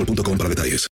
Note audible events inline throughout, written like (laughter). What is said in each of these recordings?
boostmobile.com para detalles.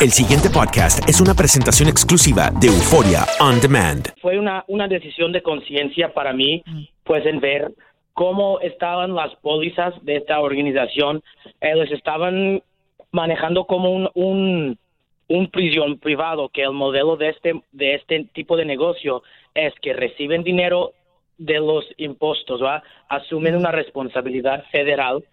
El siguiente podcast es una presentación exclusiva de Euforia On Demand. fue una, una decisión de conciencia para mí, pues en ver cómo estaban las pólizas de esta organización, eh, les estaban manejando como un, un, un prisión privado, que el modelo de este, de este tipo de negocio es que reciben dinero de los impuestos, ¿va? asumen una responsabilidad federal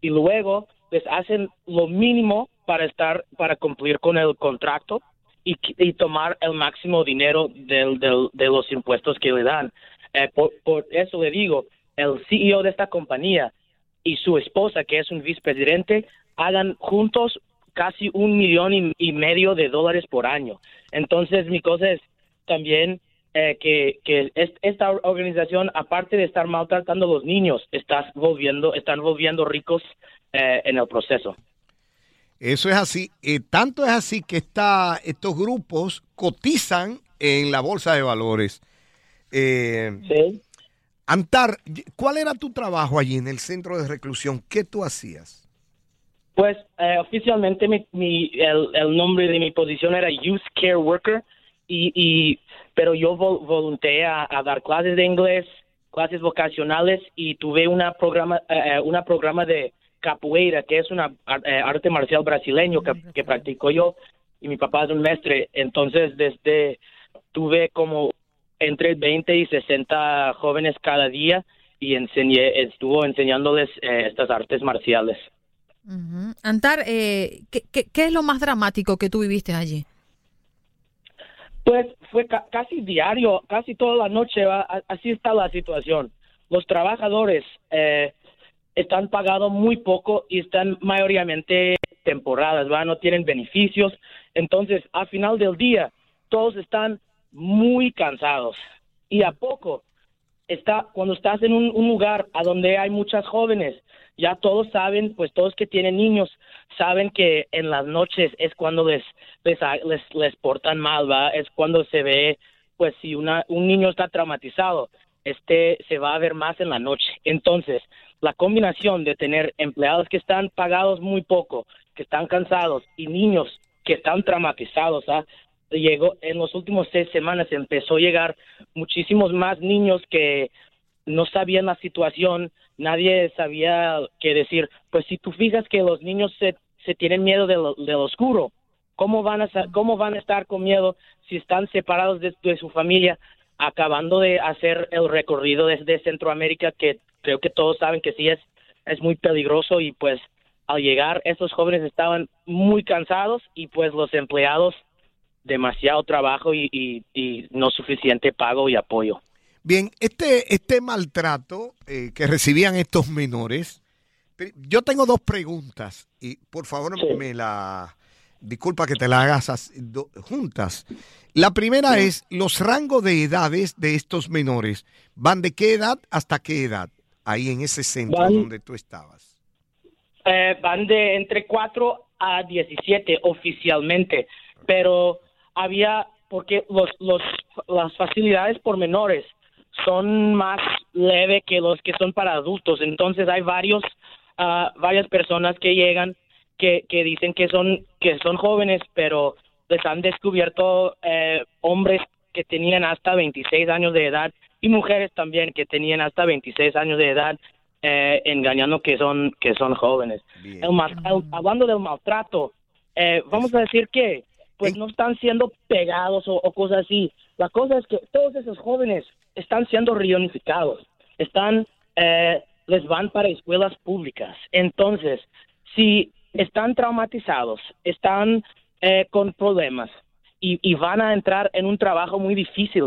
y luego les hacen lo mínimo para estar para cumplir con el contrato y, y tomar el máximo dinero del, del- de los impuestos que le dan. Eh, por, por eso le digo, el CEO de esta compañía y su esposa, que es un vicepresidente, hagan juntos casi un millón y, y medio de dólares por año. Entonces, mi cosa es también eh, que, que es- esta organización, aparte de estar maltratando a los niños, estás volviendo, están volviendo ricos eh, en el proceso. Eso es así. Eh, tanto es así que está, estos grupos cotizan en la bolsa de valores. Eh, Antar, ¿cuál era tu trabajo allí en el centro de reclusión? ¿Qué tú hacías? Pues eh, oficialmente mi, mi- el, el nombre de mi posición era Youth Care Worker, y, y pero yo vol- volunté a, a dar clases de inglés, clases vocacionales y tuve una programa, eh, eh, una programa de capoeira, que es una eh, arte marcial brasileño que, que practico yo y mi papá es un maestre. Entonces desde tuve como entre 20 y 60 jóvenes cada día y enseñé, estuvo enseñándoles eh, estas artes marciales. Antar, eh, ¿qué, qué, qué es lo más dramático que tú viviste allí? Pues fue ca- casi diario, casi toda la noche, así está la situación. Los trabajadores eh, están pagados muy poco y están mayoritariamente temporadas, ¿va? No tienen beneficios. Entonces, al final del día, todos están muy cansados. Y a poco, está, cuando estás en un, un lugar a donde hay muchas jóvenes, ya todos saben, pues todos que tienen niños saben que en las noches es cuando les les, les, les portan mal, ¿va? Es cuando se ve, pues si una, un niño está traumatizado, este se va a ver más en la noche. Entonces, la combinación de tener empleados que están pagados muy poco, que están cansados y niños que están traumatizados, ¿ah? llegó en los últimos seis semanas empezó a llegar muchísimos más niños que no sabían la situación, nadie sabía qué decir. Pues si tú fijas que los niños se, se tienen miedo de lo, de oscuro, ¿cómo van, a, ¿cómo van a estar con miedo si están separados de, de su familia, acabando de hacer el recorrido desde Centroamérica, que creo que todos saben que sí es, es muy peligroso y pues al llegar esos jóvenes estaban muy cansados y pues los empleados demasiado trabajo y, y- y no suficiente pago y apoyo. Bien, este, este maltrato eh, que recibían estos menores, yo tengo dos preguntas y por favor me la, disculpa que te la hagas juntas. La primera es, los rangos de edades de estos menores, ¿van de qué edad hasta qué edad? Ahí en ese centro Van- donde tú estabas. Eh, van de entre 4 a 17 oficialmente, pero había, porque los, los, las facilidades por menores son más leve que los que son para adultos, entonces hay varios, ah, varias personas que llegan que, que dicen que son, que son jóvenes, pero les han descubierto eh, hombres que tenían hasta 26 años de edad y mujeres también que tenían hasta 26 años de edad eh, engañando que son que son jóvenes. El mal- el- hablando del maltrato, eh, vamos a decir que pues no están siendo pegados o, o cosas así. La cosa es que todos esos jóvenes están siendo reunificados, están eh, les van para escuelas públicas. Entonces, si están traumatizados, están eh, con problemas y, y van a entrar en un trabajo muy difícil,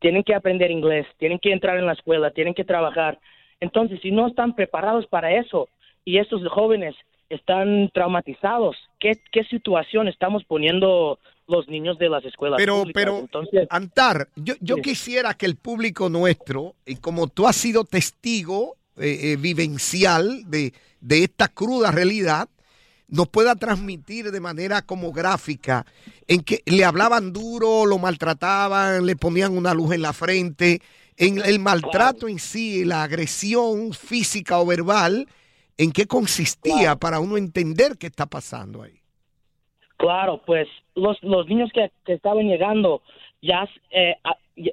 tienen que aprender inglés, tienen que entrar en la escuela, tienen que trabajar. Entonces, si no están preparados para eso y estos jóvenes están traumatizados, ¿qué, qué situación estamos poniendo los niños de las escuelas Pero, públicas? pero, Entonces, Antar, yo, yo Sí. quisiera que el público nuestro, y como tú has sido testigo eh, eh, vivencial de, de esta cruda realidad, nos pueda transmitir de manera como gráfica en que le hablaban duro, lo maltrataban, le ponían una luz en la frente, en el maltrato en sí, la agresión física o verbal, en qué consistía para uno entender qué está pasando ahí. Claro, pues los, los niños que, que estaban llegando ya, eh,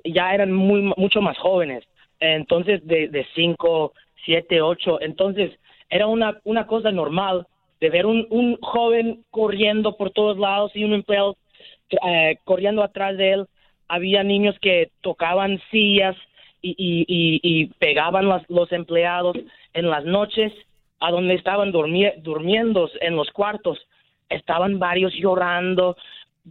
ya- eran muy mucho más jóvenes, entonces de, de cinco, siete, ocho, entonces era una, una cosa normal de ver un, un joven corriendo por todos lados y un empleado eh, corriendo atrás de él. Había niños que tocaban sillas y, y, y, pegaban las- los empleados en las noches a donde estaban durmi- durmiendo en los cuartos estaban varios llorando,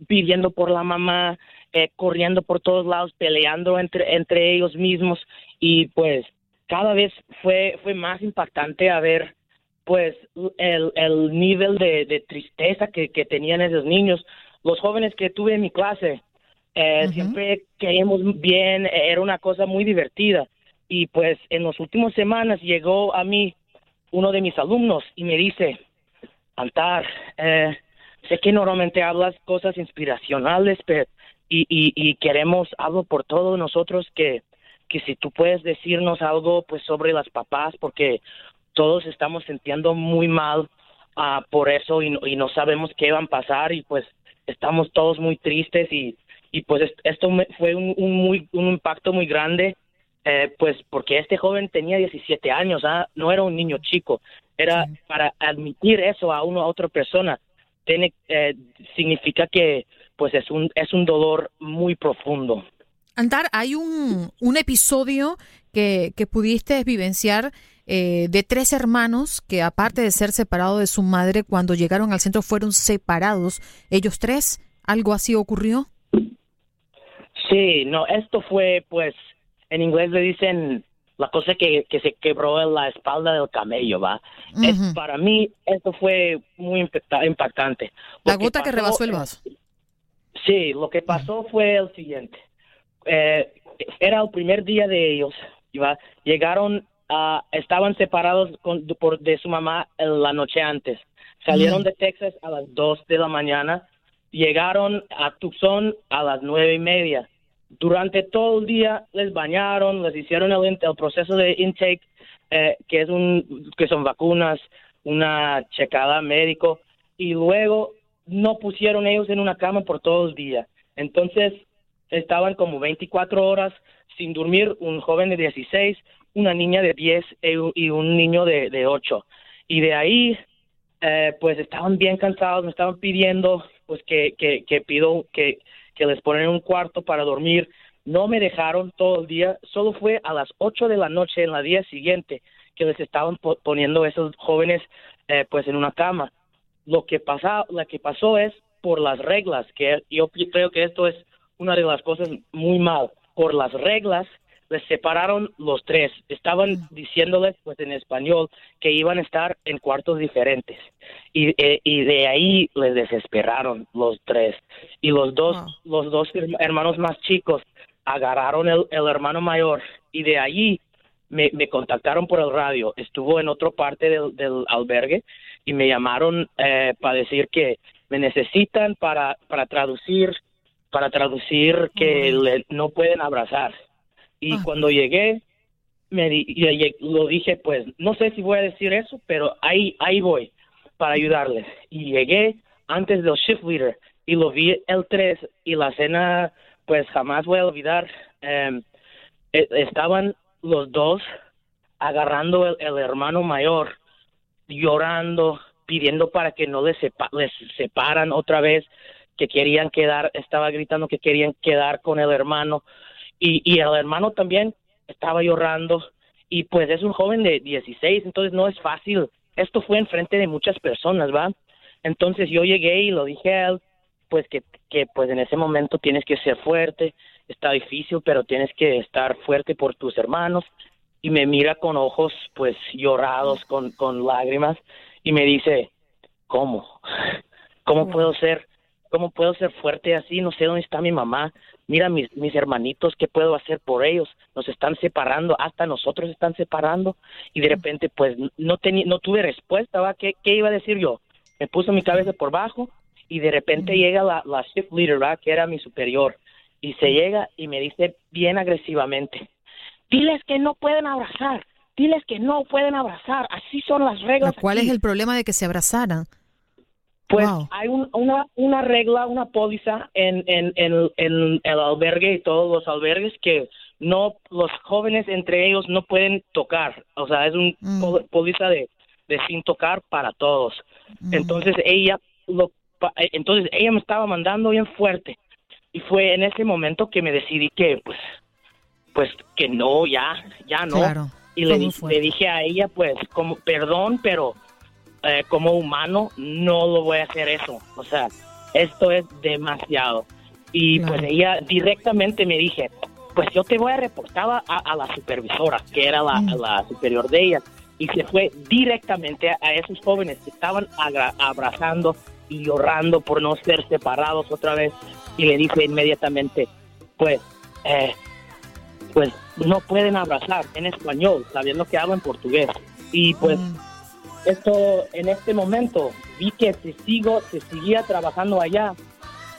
pidiendo por la mamá, eh, corriendo por todos lados, peleando entre, entre ellos mismos y pues cada vez fue, fue más impactante a ver pues el, el nivel de, de tristeza que, que tenían esos niños. Los jóvenes que tuve en mi clase eh, siempre queríamos bien, era una cosa muy divertida y pues en las últimas semanas llegó a mí uno de mis alumnos y me dice, Antar, eh, sé que normalmente hablas cosas inspiracionales, pero y, y, y queremos algo por todos nosotros que, que si tú puedes decirnos algo pues sobre las papás, porque todos estamos sintiendo muy mal ah, por eso y, no- y no sabemos qué van a pasar y pues estamos todos muy tristes y, y pues est- esto me- fue un, un muy, un impacto muy grande eh, pues porque este joven tenía 17 años, ¿ah? no era un niño chico, era para admitir eso a uno a otra persona tiene eh, significa que pues es un es un dolor muy profundo. Antar, hay un, un episodio que, que pudiste vivenciar eh, de tres hermanos que aparte de ser separados de su madre, cuando llegaron al centro fueron separados. Ellos tres, ¿algo así ocurrió? Sí, no, esto fue pues en inglés le dicen la cosa que, que se quebró en la espalda del camello, ¿va? Es- para mí esto fue muy impacta- impactante. La gota que rebasó el vaso. Sí, lo que pasó fue el siguiente. Eh, era el primer día de ellos. ¿va? Llegaron, a, estaban separados con- por, de su mamá en la noche antes. Salieron de Texas a las 2 de la mañana. Llegaron a Tucson a las nueve y media. Durante todo el día les bañaron, les hicieron el, el proceso de intake, eh, que es un, que son vacunas, una checada médico, y luego no pusieron ellos en una cama por todo el día. Entonces estaban como 24 horas sin dormir, un joven de 16, una niña de 10 e un- y un niño de, de 8. Y de ahí, eh, pues estaban bien cansados, me estaban pidiendo pues que, que, que pido que, que les ponen un cuarto para dormir. No me dejaron todo el día, solo fue a las 8 de la noche en la día siguiente que les estaban po- poniendo esos jóvenes eh, pues en una cama. Lo que pasa, lo que pasó es por las reglas, que yo creo que esto es una de las cosas muy mal. Por las reglas les separaron los tres. Estaban diciéndoles, pues en español, que iban a estar en cuartos diferentes. Y, eh, y de ahí les desesperaron los tres. Y los dos, los dos hermanos más chicos agarraron el, el hermano mayor y de allí me, me, contactaron por el radio. Estuvo en otra parte del, del albergue y me llamaron eh, para decir que me necesitan para, para traducir para traducir que le, no pueden abrazar. Y Ah. cuando llegué, me di- lo dije, pues no sé si voy a decir eso, pero ahí, ahí voy para ayudarles. Y llegué antes del shift leader y lo vi el 3 y la cena, pues jamás voy a olvidar. Em, e- estaban los dos agarrando el, el hermano mayor, llorando, pidiendo para que no les, sepa- les separan otra vez, que querían quedar, estaba gritando que querían quedar con el hermano y, y el hermano también estaba llorando y pues es un joven de 16, entonces no es fácil. Esto fue enfrente de muchas personas, ¿va? Entonces yo llegué y lo dije a él, pues que, que pues en ese momento tienes que ser fuerte, está difícil, pero tienes que estar fuerte por tus hermanos. Y me mira con ojos pues llorados, con, con lágrimas, y me dice, ¿cómo? (laughs) ¿Cómo puedo ser? ¿Cómo puedo ser fuerte así? No sé dónde está mi mamá. Mira mis, mis hermanitos, ¿qué puedo hacer por ellos? Nos están separando, hasta nosotros están separando. Y de repente, pues, no, no tuve respuesta, ¿va? ¿Qué, ¿Qué iba a decir yo? Me puso mi cabeza por bajo y de repente llega la, la shift leader, ¿va? Que era mi superior. Y se llega y me dice bien agresivamente, diles que no pueden abrazar, diles que no pueden abrazar, así son las reglas. ¿Cuál aquí". es el problema de que se abrazaran? Pues Wow. hay un- una, una regla, una póliza en, en, en, en el albergue y todos los albergues que no los jóvenes entre ellos no pueden tocar. O sea, es un pó- póliza de, de sin tocar para todos. Entonces ella lo, eh, entonces ella me estaba mandando bien fuerte y fue en ese momento que me decidí que pues pues que no ya ya no Claro, y le, le dije a ella pues como perdón pero eh, como humano no lo voy a hacer eso. O sea, esto es demasiado. Y pues ella directamente me dije, pues yo te voy a reportar a, a la supervisora, que era la, la superior de ella. Y se fue directamente a, a esos jóvenes que estaban agra- abrazando y llorando por no ser separados otra vez. Y le dije inmediatamente, pues, eh, pues no pueden abrazar en español, sabiendo que hablo en portugués. Y pues esto en este momento vi que si sigo, si seguía trabajando allá,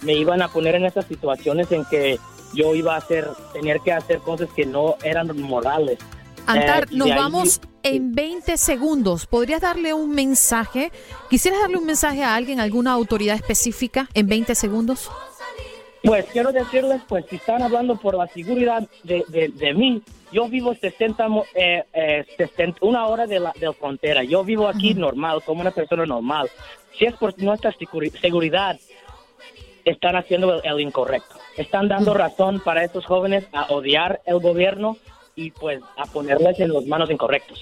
me iban a poner en esas situaciones en que yo iba a hacer, tener que hacer cosas que no eran morales. Antar, Eh, nos ahí- vamos en 20 segundos. ¿Podrías darle un mensaje? ¿Quisieras darle un mensaje a alguien, a alguna autoridad específica en 20 segundos? Pues quiero decirles, pues si están hablando por la seguridad de, de, de mí, yo vivo 60, mo- eh, eh, 60 una hora de la de la frontera. Yo vivo aquí normal, como una persona normal. Si es por nuestra seguri- seguridad, están haciendo el, el incorrecto. Están dando razón para estos jóvenes a odiar el gobierno y pues a ponerles en las manos incorrectos.